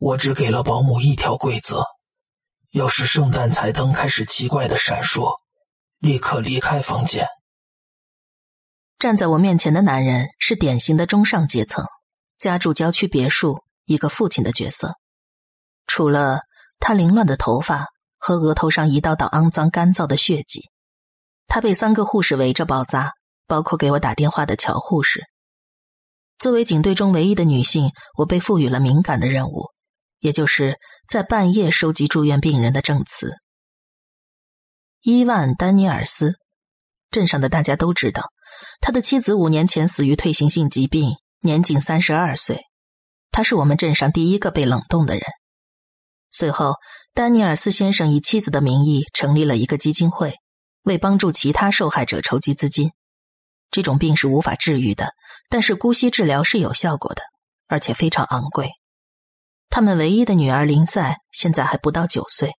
我只给了保姆一条规则：要是圣诞彩灯开始奇怪的闪烁，立刻离开房间。站在我面前的男人是典型的中上阶层，家住郊区别墅，一个父亲的角色。除了他凌乱的头发和额头上一道道肮脏干燥的血迹，他被三个护士围着包扎，包括给我打电话的乔护士。作为警队中唯一的女性，我被赋予了敏感的任务，也就是在半夜收集住院病人的证词。伊万·丹尼尔斯，镇上的大家都知道。他的妻子五年前死于退行性疾病，年仅三十二岁。他是我们镇上第一个被冷冻的人。随后，丹尼尔斯先生以妻子的名义成立了一个基金会，为帮助其他受害者筹集资金。这种病是无法治愈的，但是姑息治疗是有效果的，而且非常昂贵。他们唯一的女儿林赛现在还不到九岁。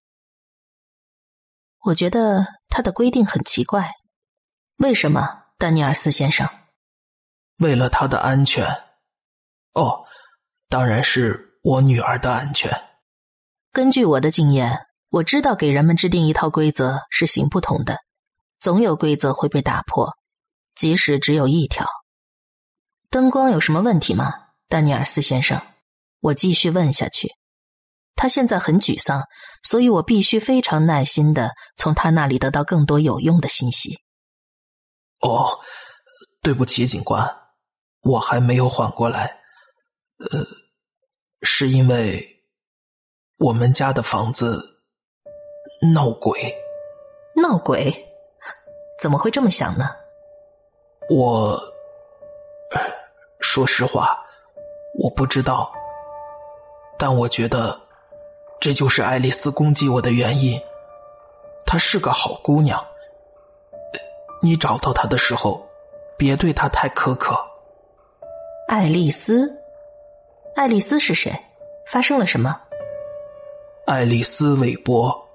我觉得他的规定很奇怪，为什么？丹尼尔斯先生，为了他的安全，哦，当然是我女儿的安全。根据我的经验，我知道给人们制定一套规则是行不通的，总有规则会被打破，即使只有一条。灯光有什么问题吗，丹尼尔斯先生？我继续问下去。他现在很沮丧，所以我必须非常耐心的从他那里得到更多有用的信息。哦，对不起，警官，我还没有缓过来。呃，是因为我们家的房子闹鬼。闹鬼？怎么会这么想呢？我说实话，我不知道，但我觉得这就是爱丽丝攻击我的原因。她是个好姑娘。你找到她的时候，别对她太苛刻。爱丽丝，爱丽丝是谁？发生了什么？爱丽丝·韦伯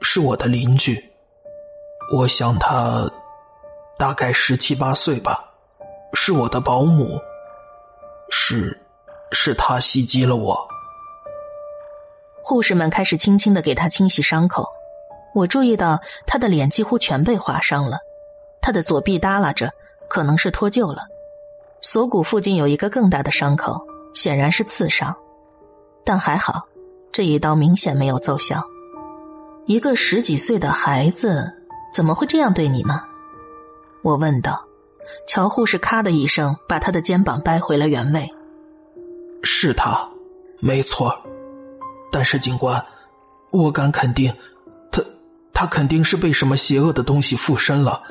是我的邻居，我想她大概十七八岁吧，是我的保姆。是，是她袭击了我。护士们开始轻轻的给他清洗伤口，我注意到他的脸几乎全被划伤了。他的左臂耷拉着，可能是脱臼了。锁骨附近有一个更大的伤口，显然是刺伤，但还好，这一刀明显没有奏效。一个十几岁的孩子怎么会这样对你呢？我问道。乔护士咔的一声把他的肩膀掰回了原位。是他，没错。但是警官，我敢肯定，他他肯定是被什么邪恶的东西附身了。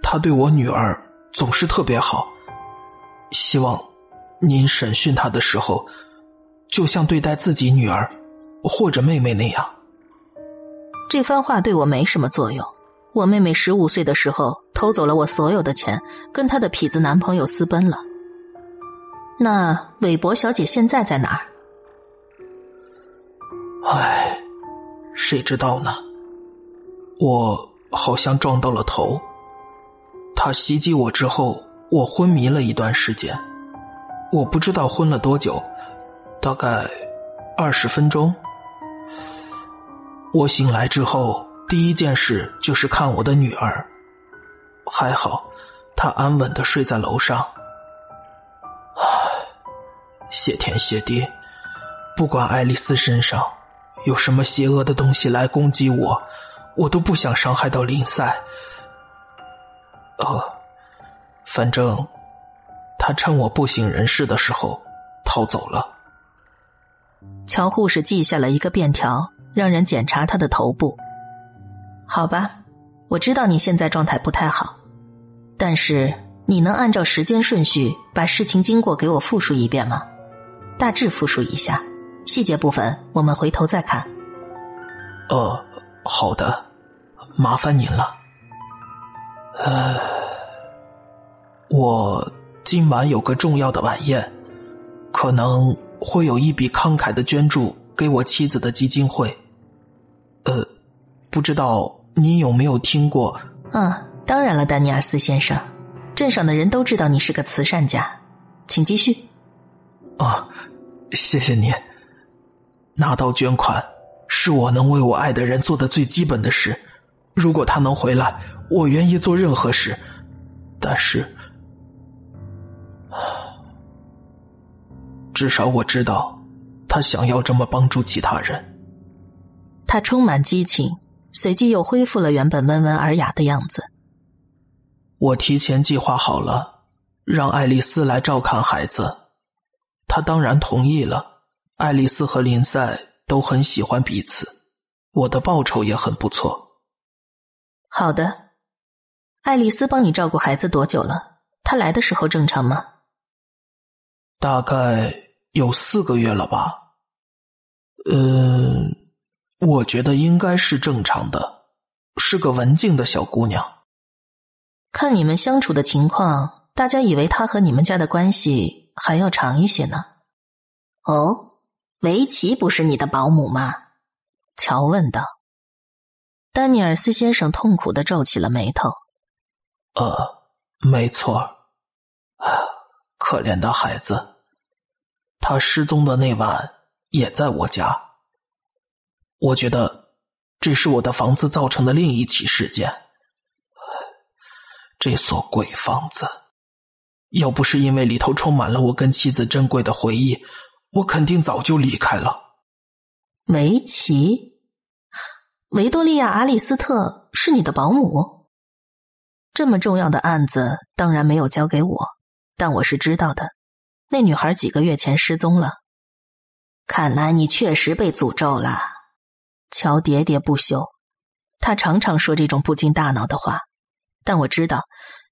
他对我女儿总是特别好，希望您审讯他的时候，就像对待自己女儿或者妹妹那样。这番话对我没什么作用。我妹妹十五岁的时候偷走了我所有的钱，跟她的痞子男朋友私奔了。那韦伯小姐现在在哪儿？唉，谁知道呢？我好像撞到了头。他袭击我之后，我昏迷了一段时间，我不知道昏了多久，大概二十分钟。我醒来之后，第一件事就是看我的女儿，还好，她安稳的睡在楼上。唉，谢天谢地，不管爱丽丝身上有什么邪恶的东西来攻击我，我都不想伤害到林赛。呃，反正他趁我不省人事的时候逃走了。乔护士记下了一个便条，让人检查他的头部。好吧，我知道你现在状态不太好，但是你能按照时间顺序把事情经过给我复述一遍吗？大致复述一下，细节部分我们回头再看。呃，好的，麻烦您了。呃，我今晚有个重要的晚宴，可能会有一笔慷慨的捐助给我妻子的基金会。呃，不知道你有没有听过？嗯，当然了，丹尼尔斯先生，镇上的人都知道你是个慈善家，请继续。啊，谢谢你。拿到捐款是我能为我爱的人做的最基本的事。如果他能回来，我愿意做任何事。但是，至少我知道，他想要这么帮助其他人。他充满激情，随即又恢复了原本温文尔雅的样子。我提前计划好了，让爱丽丝来照看孩子，她当然同意了。爱丽丝和林赛都很喜欢彼此，我的报酬也很不错。好的。爱丽丝帮你照顾孩子多久了？她来的时候正常吗？大概有四个月了吧。嗯，我觉得应该是正常的，是个文静的小姑娘。看你们相处的情况，大家以为她和你们家的关系还要长一些呢。哦，维奇不是你的保姆吗？乔问道。丹尼尔斯先生痛苦的皱起了眉头。呃，没错，啊，可怜的孩子，他失踪的那晚也在我家。我觉得这是我的房子造成的另一起事件。这所鬼房子，要不是因为里头充满了我跟妻子珍贵的回忆，我肯定早就离开了。维奇，维多利亚·阿里斯特是你的保姆？这么重要的案子当然没有交给我，但我是知道的。那女孩几个月前失踪了，看来你确实被诅咒了。乔喋喋不休，他常常说这种不经大脑的话。但我知道，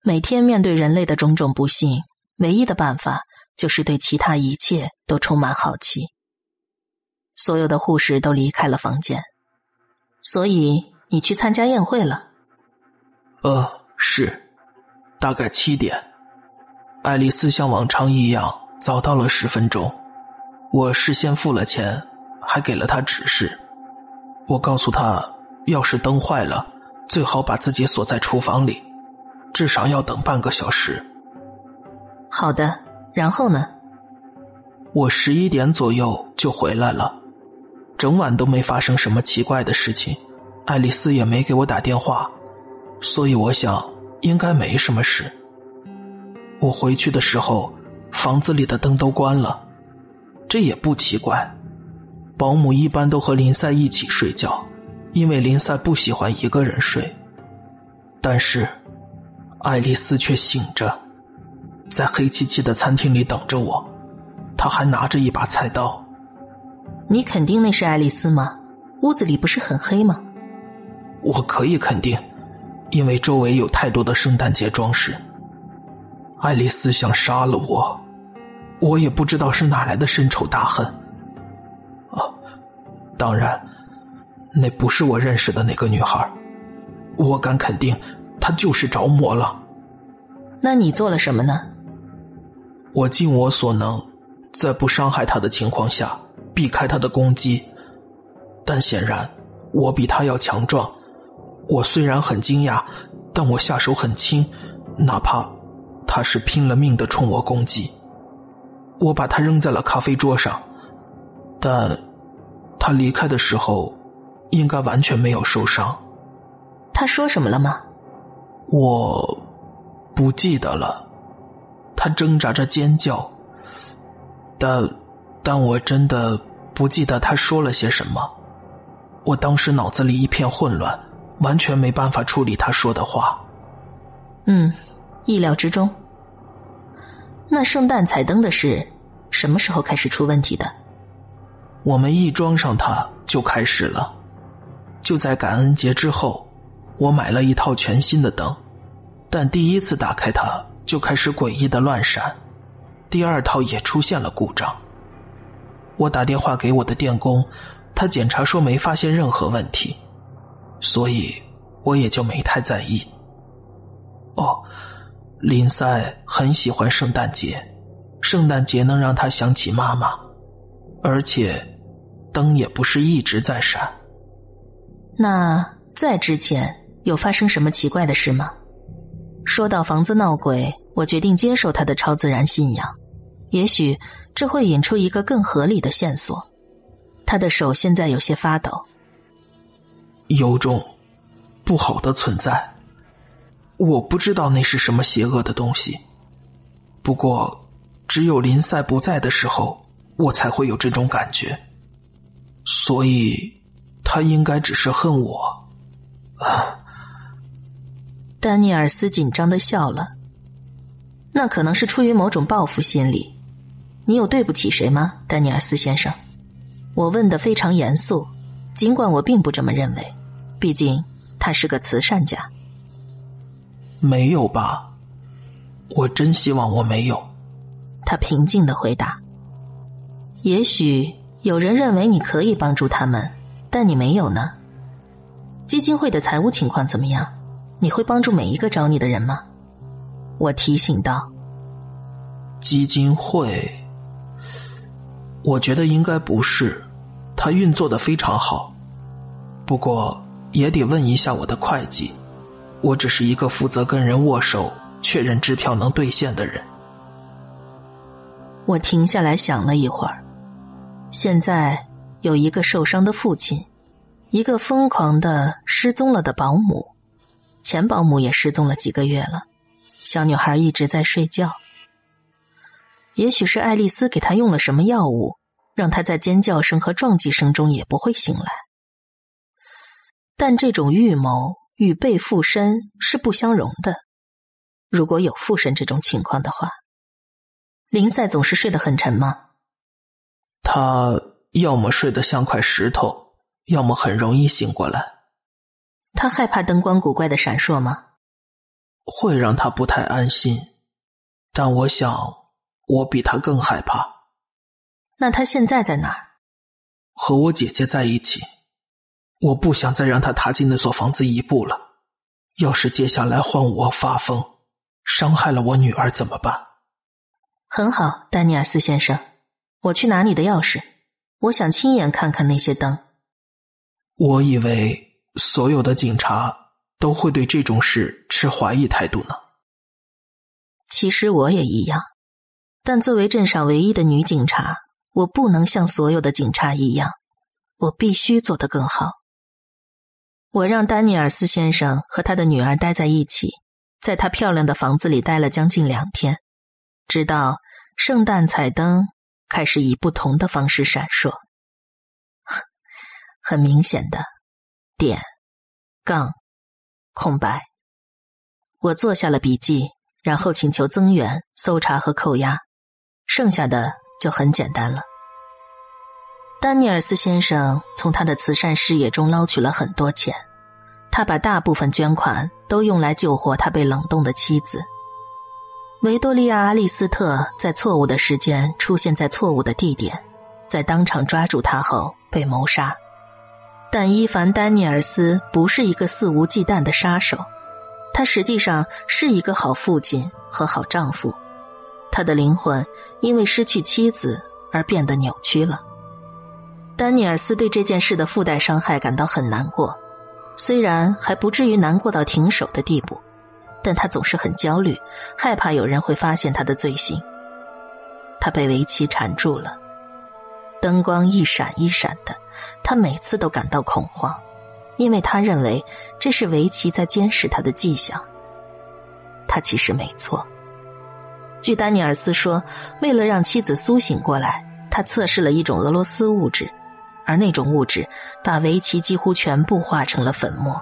每天面对人类的种种不幸，唯一的办法就是对其他一切都充满好奇。所有的护士都离开了房间，所以你去参加宴会了。呃。是，大概七点。爱丽丝像往常一样早到了十分钟。我事先付了钱，还给了她指示。我告诉她，要是灯坏了，最好把自己锁在厨房里，至少要等半个小时。好的，然后呢？我十一点左右就回来了，整晚都没发生什么奇怪的事情，爱丽丝也没给我打电话。所以我想应该没什么事。我回去的时候，房子里的灯都关了，这也不奇怪。保姆一般都和林赛一起睡觉，因为林赛不喜欢一个人睡。但是，爱丽丝却醒着，在黑漆漆的餐厅里等着我，他还拿着一把菜刀。你肯定那是爱丽丝吗？屋子里不是很黑吗？我可以肯定。因为周围有太多的圣诞节装饰，爱丽丝想杀了我，我也不知道是哪来的深仇大恨。啊，当然，那不是我认识的那个女孩，我敢肯定，她就是着魔了。那你做了什么呢？我尽我所能，在不伤害他的情况下避开他的攻击，但显然我比他要强壮。我虽然很惊讶，但我下手很轻，哪怕他是拼了命的冲我攻击。我把他扔在了咖啡桌上，但他离开的时候应该完全没有受伤。他说什么了吗？我不记得了。他挣扎着尖叫，但但我真的不记得他说了些什么。我当时脑子里一片混乱。完全没办法处理他说的话。嗯，意料之中。那圣诞彩灯的事什么时候开始出问题的？我们一装上它就开始了。就在感恩节之后，我买了一套全新的灯，但第一次打开它就开始诡异的乱闪，第二套也出现了故障。我打电话给我的电工，他检查说没发现任何问题。所以，我也就没太在意。哦，林赛很喜欢圣诞节，圣诞节能让他想起妈妈，而且灯也不是一直在闪。那在之前有发生什么奇怪的事吗？说到房子闹鬼，我决定接受他的超自然信仰，也许这会引出一个更合理的线索。他的手现在有些发抖。有种不好的存在，我不知道那是什么邪恶的东西。不过，只有林赛不在的时候，我才会有这种感觉。所以，他应该只是恨我。啊！丹尼尔斯紧张的笑了。那可能是出于某种报复心理。你有对不起谁吗，丹尼尔斯先生？我问的非常严肃，尽管我并不这么认为。毕竟他是个慈善家。没有吧？我真希望我没有。他平静的回答。也许有人认为你可以帮助他们，但你没有呢。基金会的财务情况怎么样？你会帮助每一个找你的人吗？我提醒道：“基金会，我觉得应该不是，它运作的非常好。不过也得问一下我的会计，我只是一个负责跟人握手、确认支票能兑现的人。”我停下来想了一会儿，现在有一个受伤的父亲，一个疯狂的失踪了的保姆，前保姆也失踪了几个月了。小女孩一直在睡觉，也许是爱丽丝给她用了什么药物，让她在尖叫声和撞击声中也不会醒来。但这种预谋与被附身是不相容的。如果有附身这种情况的话，林赛总是睡得很沉吗？他要么睡得像块石头，要么很容易醒过来。他害怕灯光古怪的闪烁吗？会让他不太安心，但我想我比他更害怕。那他现在在哪儿？和我姐姐在一起。我不想再让他踏进那所房子一步了。要是接下来换我发疯，伤害了我女儿怎么办？很好，丹尼尔斯先生，我去拿你的钥匙。我想亲眼看看那些灯。我以为所有的警察。都会对这种事持怀疑态度呢。其实我也一样，但作为镇上唯一的女警察，我不能像所有的警察一样，我必须做得更好。我让丹尼尔斯先生和他的女儿待在一起，在他漂亮的房子里待了将近两天，直到圣诞彩灯开始以不同的方式闪烁。很明显的，点，杠。空白。我做下了笔记，然后请求增援、搜查和扣押，剩下的就很简单了。丹尼尔斯先生从他的慈善事业中捞取了很多钱，他把大部分捐款都用来救活他被冷冻的妻子维多利亚·阿利斯特，在错误的时间出现在错误的地点，在当场抓住他后被谋杀。但伊凡·丹尼尔斯不是一个肆无忌惮的杀手，他实际上是一个好父亲和好丈夫。他的灵魂因为失去妻子而变得扭曲了。丹尼尔斯对这件事的附带伤害感到很难过，虽然还不至于难过到停手的地步，但他总是很焦虑，害怕有人会发现他的罪行。他被围棋缠住了。灯光一闪一闪的，他每次都感到恐慌，因为他认为这是维奇在监视他的迹象。他其实没错。据丹尼尔斯说，为了让妻子苏醒过来，他测试了一种俄罗斯物质，而那种物质把维奇几乎全部化成了粉末。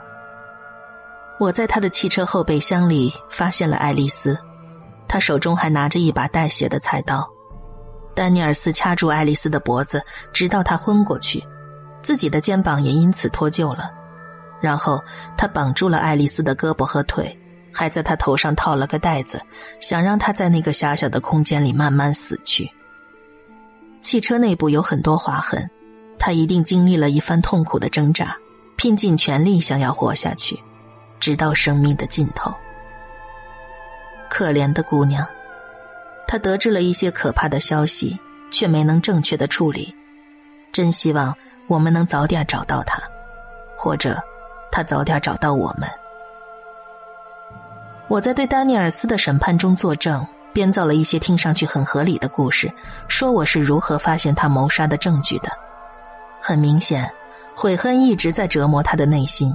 我在他的汽车后备箱里发现了爱丽丝，她手中还拿着一把带血的菜刀。丹尼尔斯掐住爱丽丝的脖子，直到她昏过去，自己的肩膀也因此脱臼了。然后他绑住了爱丽丝的胳膊和腿，还在她头上套了个袋子，想让她在那个狭小的空间里慢慢死去。汽车内部有很多划痕，他一定经历了一番痛苦的挣扎，拼尽全力想要活下去，直到生命的尽头。可怜的姑娘。他得知了一些可怕的消息，却没能正确的处理。真希望我们能早点找到他，或者他早点找到我们。我在对丹尼尔斯的审判中作证，编造了一些听上去很合理的故事，说我是如何发现他谋杀的证据的。很明显，悔恨一直在折磨他的内心。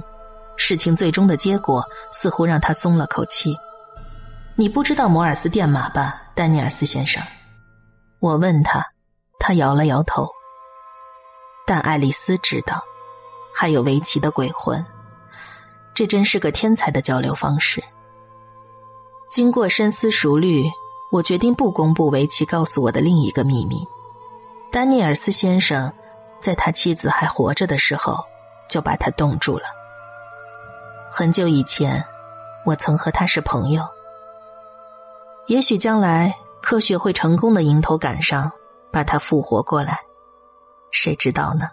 事情最终的结果似乎让他松了口气。你不知道摩尔斯电码吧，丹尼尔斯先生？我问他，他摇了摇头。但爱丽丝知道，还有围棋的鬼魂。这真是个天才的交流方式。经过深思熟虑，我决定不公布围棋告诉我的另一个秘密。丹尼尔斯先生在他妻子还活着的时候就把他冻住了。很久以前，我曾和他是朋友。也许将来科学会成功的迎头赶上，把它复活过来，谁知道呢？